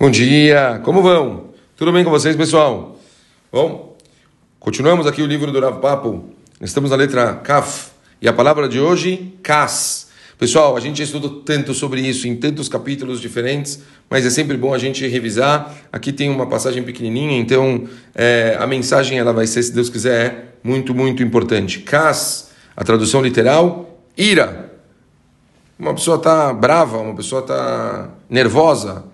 Bom dia, como vão? Tudo bem com vocês, pessoal? Bom, continuamos aqui o livro do Rav Papo. Estamos na letra Kaf e a palavra de hoje, Kas. Pessoal, a gente estuda tanto sobre isso em tantos capítulos diferentes, mas é sempre bom a gente revisar. Aqui tem uma passagem pequenininha, então é, a mensagem ela vai ser, se Deus quiser, muito, muito importante. Kas, a tradução literal, ira. Uma pessoa está brava, uma pessoa está nervosa,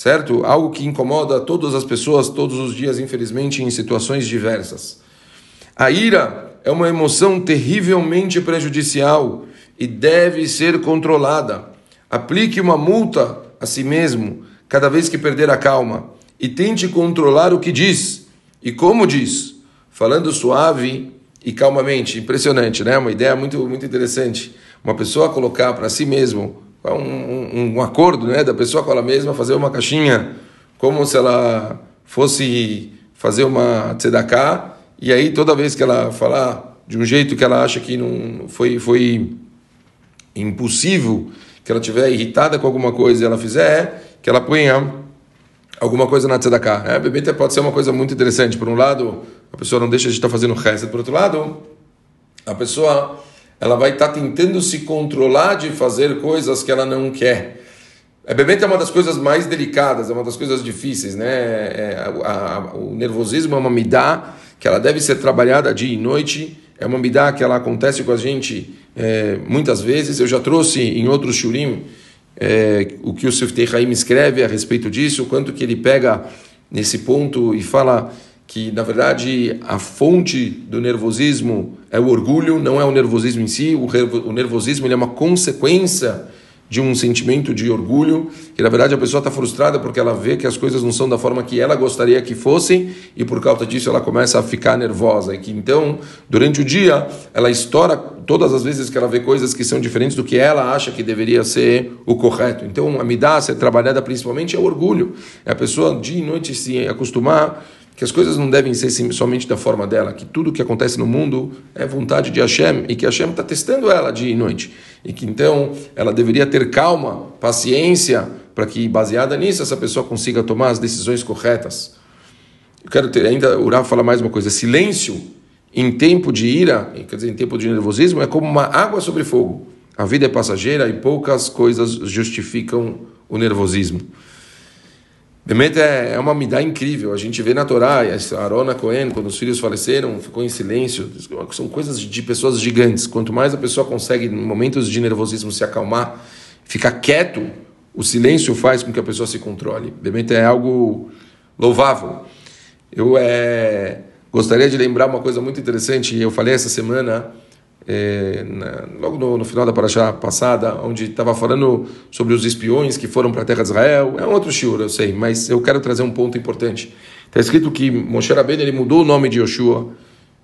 certo? Algo que incomoda todas as pessoas todos os dias, infelizmente, em situações diversas. A ira é uma emoção terrivelmente prejudicial e deve ser controlada. Aplique uma multa a si mesmo cada vez que perder a calma e tente controlar o que diz e como diz, falando suave e calmamente. Impressionante, né? Uma ideia muito muito interessante. Uma pessoa colocar para si mesmo um, um, um, acordo né, da pessoa com ela mesma, fazer uma caixinha como se ela fosse fazer uma tzedakah, e aí toda vez que ela falar de um jeito que ela acha que não foi, foi impossível, que ela estiver irritada com alguma coisa e ela fizer, que ela ponha alguma coisa na tzedakah. É, bebê pode ser uma coisa muito interessante. Por um lado, a pessoa não deixa de estar fazendo reza, por outro lado, a pessoa ela vai estar tá tentando se controlar de fazer coisas que ela não quer. A bebê é uma das coisas mais delicadas, é uma das coisas difíceis, né? É, a, a, o nervosismo é uma midá que ela deve ser trabalhada dia e noite, é uma midá que ela acontece com a gente é, muitas vezes. Eu já trouxe em outros shurim é, o que o Siftei Haim escreve a respeito disso, o quanto que ele pega nesse ponto e fala que na verdade a fonte do nervosismo é o orgulho, não é o nervosismo em si. O nervosismo é uma consequência de um sentimento de orgulho, que na verdade a pessoa está frustrada porque ela vê que as coisas não são da forma que ela gostaria que fossem e por causa disso ela começa a ficar nervosa e que então durante o dia ela estoura todas as vezes que ela vê coisas que são diferentes do que ela acha que deveria ser o correto. Então a midá a ser trabalhada principalmente é o orgulho, é a pessoa dia e noite se acostumar que as coisas não devem ser somente da forma dela, que tudo que acontece no mundo é vontade de Hashem e que Hashem está testando ela dia e noite. E que então ela deveria ter calma, paciência, para que, baseada nisso, essa pessoa consiga tomar as decisões corretas. Eu quero ter, ainda, o Rafa fala mais uma coisa: silêncio em tempo de ira, quer dizer, em tempo de nervosismo, é como uma água sobre fogo. A vida é passageira e poucas coisas justificam o nervosismo. Realmente é, é uma midá incrível. A gente vê na Torá, Arona Cohen, quando os filhos faleceram, ficou em silêncio. São coisas de pessoas gigantes. Quanto mais a pessoa consegue, em momentos de nervosismo, se acalmar, ficar quieto, o silêncio faz com que a pessoa se controle. Realmente é algo louvável. Eu é, gostaria de lembrar uma coisa muito interessante. Eu falei essa semana é, na, logo no, no, final da paraxá passada, onde estava falando sobre os espiões que foram para a terra de Israel. É um outro shiur, eu sei, mas eu quero trazer um ponto importante. Está escrito que Moshe Rabbeinu ele mudou o nome de Yoshua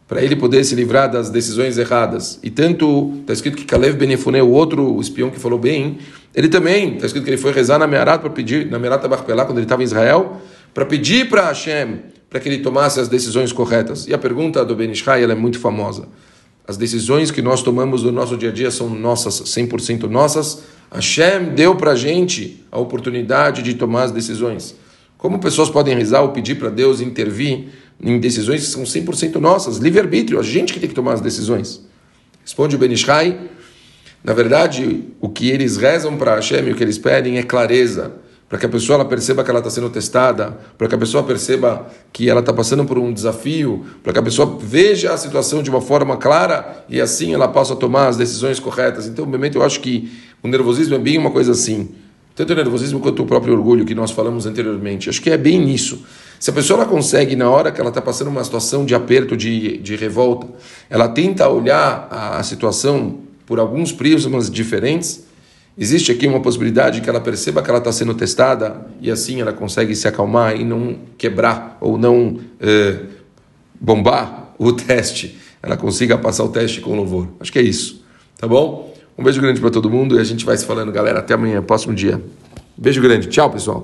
para ele poder se livrar das decisões erradas. E tanto está escrito que Kalev Benefune, o outro espião que falou bem, ele também está escrito que ele foi rezar na Mearat para pedir na Mearat Barpelá quando ele estava em Israel para pedir para Hashem para que ele tomasse as decisões corretas. E a pergunta do Ben Ishai, é muito famosa. As decisões que nós tomamos no nosso dia a dia são nossas, 100% nossas. Hashem deu para a gente a oportunidade de tomar as decisões. Como pessoas podem rezar ou pedir para Deus intervir em decisões que são 100% nossas? Livre-arbítrio, a gente que tem que tomar as decisões. Responde o Benishai. Na verdade, o que eles rezam para Hashem e o que eles pedem é clareza para que a pessoa perceba que ela está sendo testada, para que a pessoa perceba que ela está passando por um desafio, para que a pessoa veja a situação de uma forma clara e assim ela possa tomar as decisões corretas. Então, obviamente, eu acho que o nervosismo é bem uma coisa assim. Tanto o nervosismo quanto o próprio orgulho que nós falamos anteriormente. Acho que é bem nisso. Se a pessoa ela consegue, na hora que ela está passando uma situação de aperto, de, de revolta, ela tenta olhar a, a situação por alguns prismas diferentes, Existe aqui uma possibilidade que ela perceba que ela está sendo testada e assim ela consegue se acalmar e não quebrar ou não eh, bombar o teste. Ela consiga passar o teste com louvor. Acho que é isso. Tá bom? Um beijo grande para todo mundo e a gente vai se falando, galera. Até amanhã, próximo dia. Beijo grande. Tchau, pessoal.